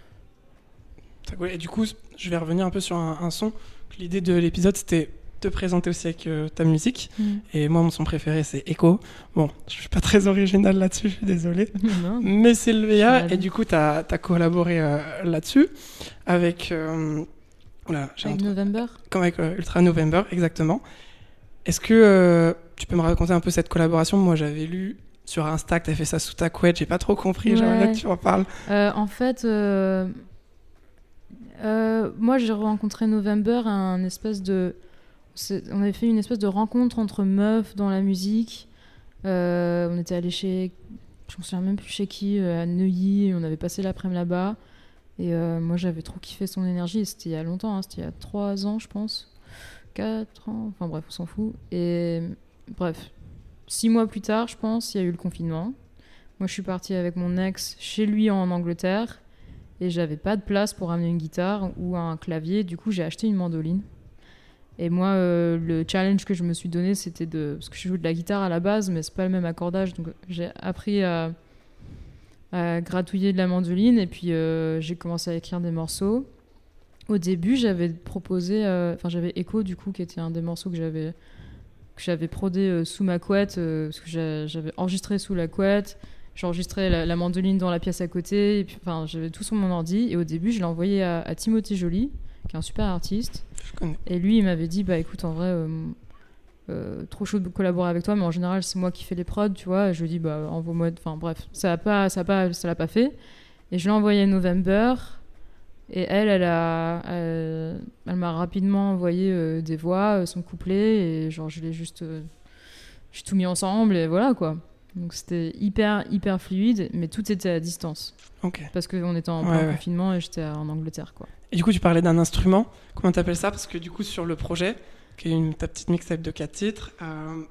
Et du coup, je vais revenir un peu sur un, un son. L'idée de l'épisode, c'était te présenter aussi avec euh, ta musique. Mm. Et moi, mon son préféré, c'est Echo. Bon, je suis pas très original là-dessus, je suis désolé. Non. Mais c'est le VA. Et du coup, tu as, collaboré euh, là-dessus avec. euh, oula, j'ai Avec. November Comme avec euh, Ultra November, exactement. Est-ce que euh, tu peux me raconter un peu cette collaboration? Moi, j'avais lu sur Insta que tu as fait ça sous ta couette. J'ai pas trop compris. J'aimerais bien Ouais. que tu en parles. Euh, en fait, moi j'ai rencontré November un espèce de. c'est- On avait fait une espèce de rencontre entre meufs dans la musique. On était allé chez. Je me souviens même plus chez qui, à Neuilly. On avait passé l'après-midi là-bas. Et euh, moi j'avais trop kiffé son énergie. C'était il y a longtemps, hein, c'était il y a 3 ans, je pense. 4 ans, enfin bref, on s'en fout. Et bref, 6 mois plus tard, je pense, il y a eu le confinement. Moi, je suis partie avec mon ex chez lui en Angleterre et j'avais pas de place pour amener une guitare ou un clavier. Du coup, j'ai acheté une mandoline. Et moi, euh, le challenge que je me suis donné, c'était de. Parce que je joue de la guitare à la base, mais c'est pas le même accordage. Donc, j'ai appris à, à gratouiller de la mandoline et puis euh, j'ai commencé à écrire des morceaux. Au début, j'avais proposé. euh, Enfin, j'avais Echo, du coup, qui était un des morceaux que j'avais que j'avais prodé euh, sous ma couette, parce que j'a- j'avais enregistré sous la couette, j'enregistrais la, la mandoline dans la pièce à côté, et puis enfin j'avais tout sur mon ordi, et au début je l'ai envoyé à, à Timothy Joly, qui est un super artiste, Je connais. et lui il m'avait dit bah écoute en vrai euh, euh, trop chaud de collaborer avec toi, mais en général c'est moi qui fais les prods, tu vois, et je lui dis bah envoie-moi, enfin bref, ça a pas, ça a pas, ça l'a pas fait, et je l'ai envoyé à November. Et elle, elle a, elle, elle m'a rapidement envoyé euh, des voix, euh, son couplet, et genre je l'ai juste, euh, j'ai tout mis ensemble et voilà quoi. Donc c'était hyper hyper fluide, mais tout était à distance. Ok. Parce qu'on était en Ouais, plein ouais. confinement et j'étais en Angleterre quoi. Et du coup, tu parlais d'un instrument. Comment t'appelles ça? Parce que du coup, sur le projet, qui est une, ta petite mixtape de quatre titres, euh,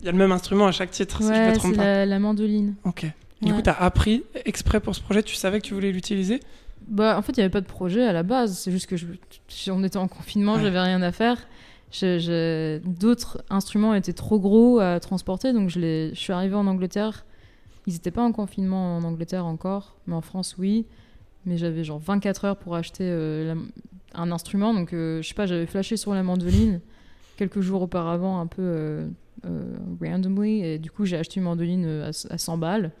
il y a le même instrument à chaque titre, si je me ouais, trompe c'est pas. la, la mandoline. Ok. Du Ouais. coup, t'as appris exprès pour ce projet, tu savais que tu voulais l'utiliser? Bah, en fait, il n'y avait pas de projet à la base. C'est juste que je, on était en confinement, Ouais. j'avais rien à faire. D'autres instruments étaient trop gros à transporter, donc je, suis arrivée en Angleterre. Ils n'étaient pas en confinement en Angleterre encore, mais en France, oui. Mais j'avais genre 24 heures pour acheter euh, la- un instrument, donc euh, je sais pas, j'avais flashé sur la mandoline quelques jours auparavant, un peu euh, euh, randomly, et du coup, j'ai acheté une mandoline euh, à, à 100 balles.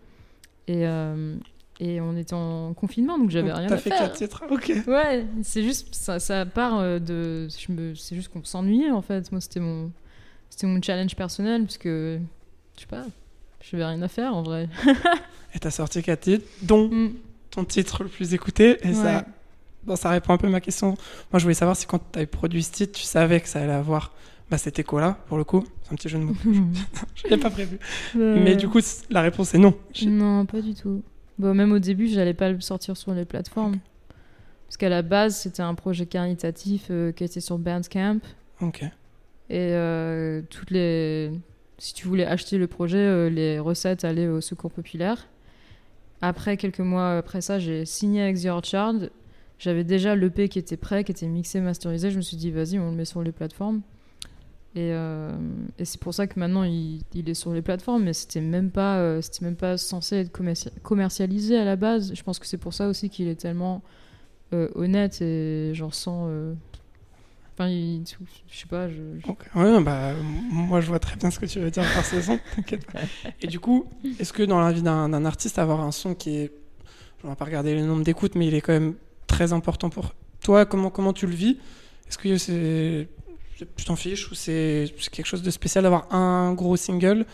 Et, euh, et on était en confinement, donc j'avais rien T'as à fait faire. quatre titres, ok. Ouais, c'est juste ça, ça part de c'est juste qu'on s'ennuyait en fait. Moi c'était mon mon challenge personnel parce que je sais pas, j'avais rien à faire en vrai. Et t'as sorti quatre titres, dont Mm. ton titre le plus écouté. Et ça. Bon, ça répond un peu à ma question. Moi, je voulais savoir si quand t'avais produit ce titre, tu savais que ça allait avoir bah, cet écho-là, pour le coup. C'est un petit jeu de mots. je l'ai pas prévu. Euh, Mais du coup, la réponse est non. non, pas du tout. Bon, même au début, j'allais pas le sortir sur les plateformes. Parce qu'à la base, c'était un projet caritatif euh, qui était sur Bandcamp. Ok. Et euh, toutes les. Si tu voulais acheter le projet, euh, les recettes allaient au secours populaire. Après, quelques mois après ça, j'ai signé avec The Orchard. J'avais déjà l'EP qui était prêt, qui était mixé, masterisé. Je me suis dit, vas-y, on le met sur les plateformes. Et, euh, c'est pour ça que maintenant il, il est sur les plateformes, mais c'était même euh, même pas censé être commerci- commercialisé à la base. Je pense que c'est pour ça aussi qu'il est tellement euh, honnête et sans. euh, Enfin, il- je sais pas. Je. Ouais, bah, moi, je vois très bien ce que tu veux dire par ce son. t'inquiète. Et du coup, est-ce que dans la vie d'un artiste, avoir un son qui est. Je ne vais pas regarder le nombre d'écoutes, mais il est quand même très important pour toi. Comment, comment tu le vis? Est-ce que c'est. Tu t'en fiches ou c'est c'est quelque chose de spécial d'avoir un gros single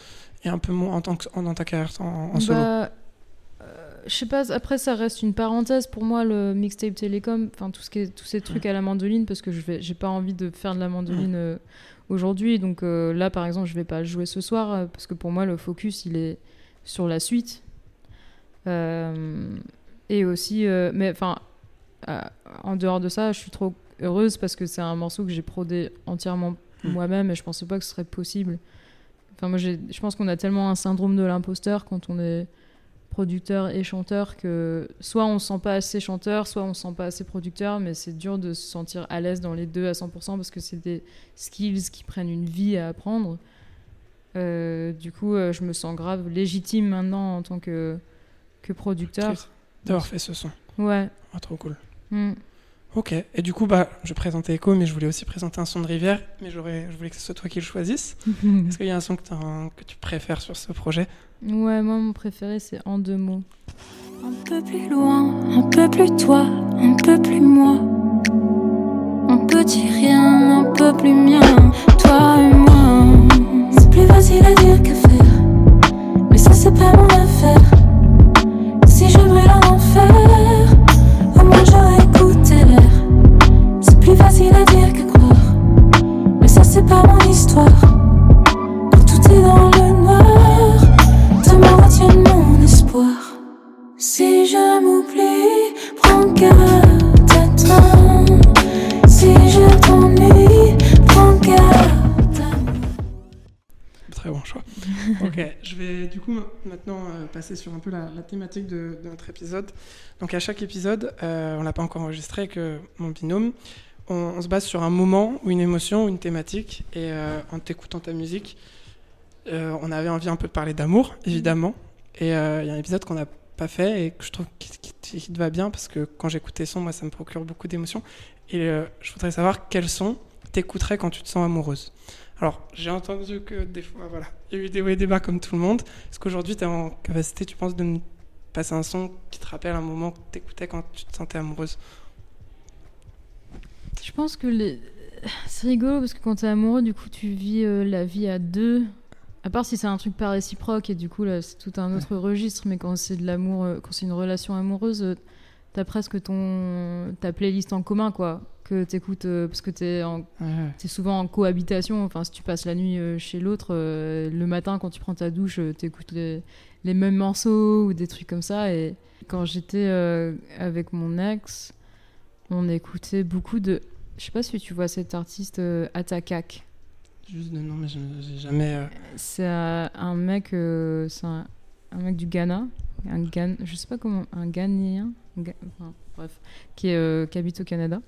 et un peu moins en tant que, en- dans ta carrière en, en solo? Bah, euh, je sais pas, après ça reste une parenthèse. Pour moi le mixtape télécom, enfin tout ce qui est, tous ces trucs à la mandoline parce que je vais j'ai pas envie de faire de la mandoline euh, aujourd'hui. Donc euh, là par exemple je vais pas jouer ce soir parce que pour moi le focus il est sur la suite. Et aussi mais enfin en dehors de ça je suis trop heureuse parce que c'est un morceau que j'ai prodé entièrement Mm. moi-même et je pensais pas que ce serait possible Enfin, moi, je pense qu'on a tellement un syndrome de l'imposteur quand on est producteur et chanteur que soit on se sent pas assez chanteur, soit on se sent pas assez producteur, mais c'est dur de se sentir à l'aise dans les deux à 100% parce que c'est des skills qui prennent une vie à apprendre. Euh, du coup, euh, je me sens grave légitime maintenant en tant que, que producteur. D'avoir fait ce son. Ouais. Ah, trop cool. Mm. Ok, et du coup, bah, je présentais Echo, mais je voulais aussi présenter un son de Rivière, mais j'aurais, je voulais que ce soit toi qui le choisisses. Est-ce qu'il y a un son que, que tu préfères sur ce projet? Ouais, moi, mon préféré, c'est En deux mots. Un peu plus loin, un peu plus toi, un peu plus moi. Un petit rien, un peu plus mien, toi et moi. C'est plus facile à dire que faire, mais ça c'est pas mon affaire. Passer sur un peu la, thématique de, notre épisode. Donc à chaque épisode, euh, on l'a pas encore enregistré avec euh, mon binôme, on, se base sur un moment ou une émotion ou une thématique. Et euh, en t'écoutant ta musique, euh, on avait envie un peu de parler d'amour, évidemment. Et euh, il y a un épisode qu'on n'a pas fait et que je trouve qui, qui- te va bien parce que quand j'écoute tes sons, moi ça me procure beaucoup d'émotions. Et je voudrais savoir quels sons t'écouterais quand tu te sens amoureuse. Alors, j'ai entendu que des fois, voilà, il y a eu des hauts et des bas comme tout le monde. Est-ce qu'aujourd'hui, tu es en capacité, tu penses, de me passer un son qui te rappelle un moment que tu écoutais quand tu te sentais amoureuse Je pense que les... c'est rigolo parce que quand t'es amoureux, du coup, tu vis euh, la vie à deux. À part si c'est un truc pas réciproque et du coup, là, c'est tout un autre registre. Mais quand c'est de l'amour, euh, quand c'est une relation amoureuse, euh, t'as presque ton ta playlist en commun, quoi. Que t'écoutes euh, parce que t'es en... t'es souvent en cohabitation. Enfin, si tu passes la nuit euh, chez l'autre, euh, le matin quand tu prends ta douche, euh, t'écoutes les... les mêmes morceaux ou des trucs comme ça. Et quand j'étais avec mon ex, on écoutait beaucoup de. Je sais pas si tu vois cet artiste Atakak. Juste de nom, mais je j'ai jamais. C'est un mec, c'est un, un mec du Ghana, un Gan, je sais pas comment, un Ghanéen, un Ga- enfin, bref, qui, est, qui habite au Canada.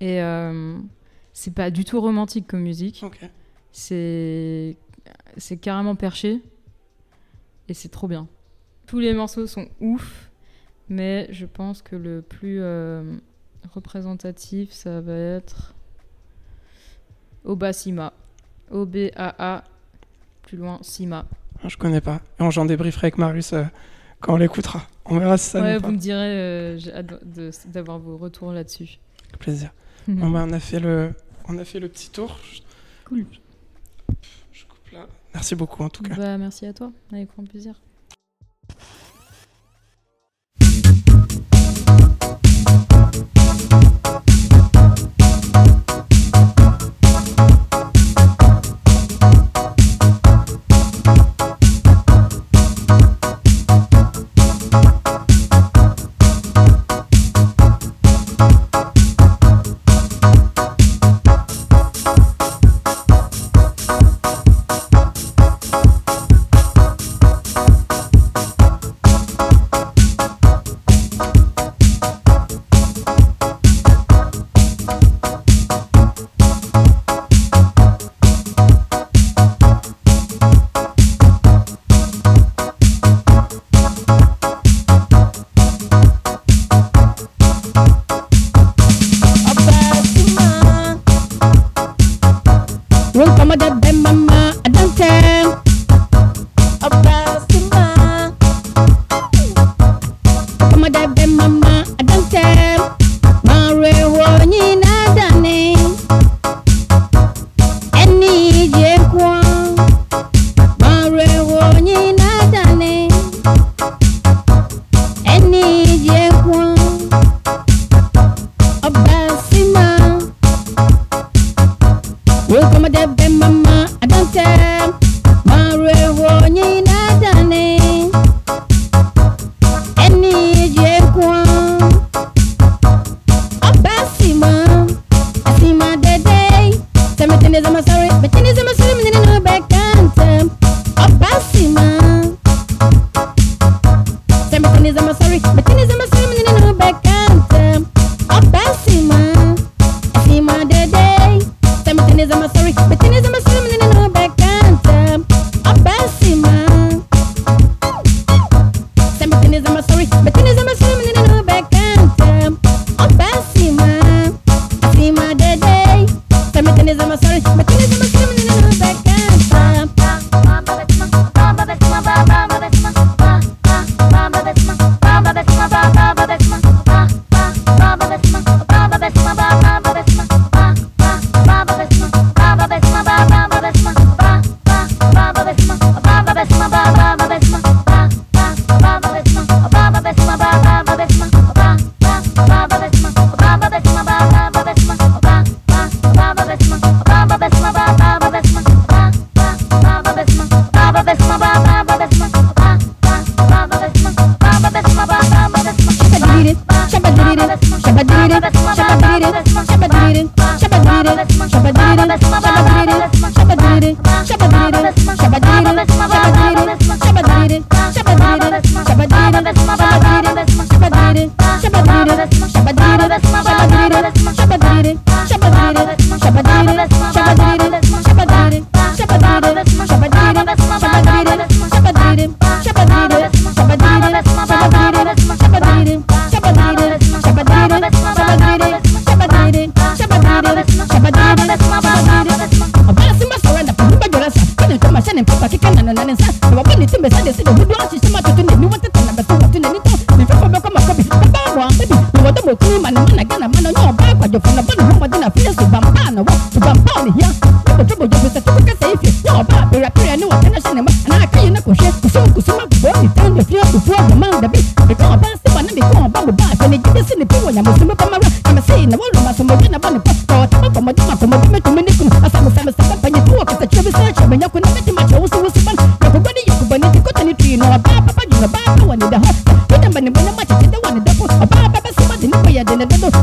Et euh, c'est pas du tout romantique comme musique. Ok. C'est c'est carrément perché et c'est trop bien. Tous les morceaux sont ouf, mais je pense que le plus euh, représentatif, ça va être Obasima. O-B-A-A, plus loin, Sima. Je connais pas. Et on j'en débrieferai avec Marius euh, quand on l'écoutera. On verra si ça ouais, vous me direz, euh, j'ai hâte d'avoir vos retours là-dessus. Avec plaisir. Bon, bah, on, a fait le, on a fait le petit tour. Cool. Je coupe là. Merci beaucoup en tout cas. Bah, merci à toi, avec grand plaisir.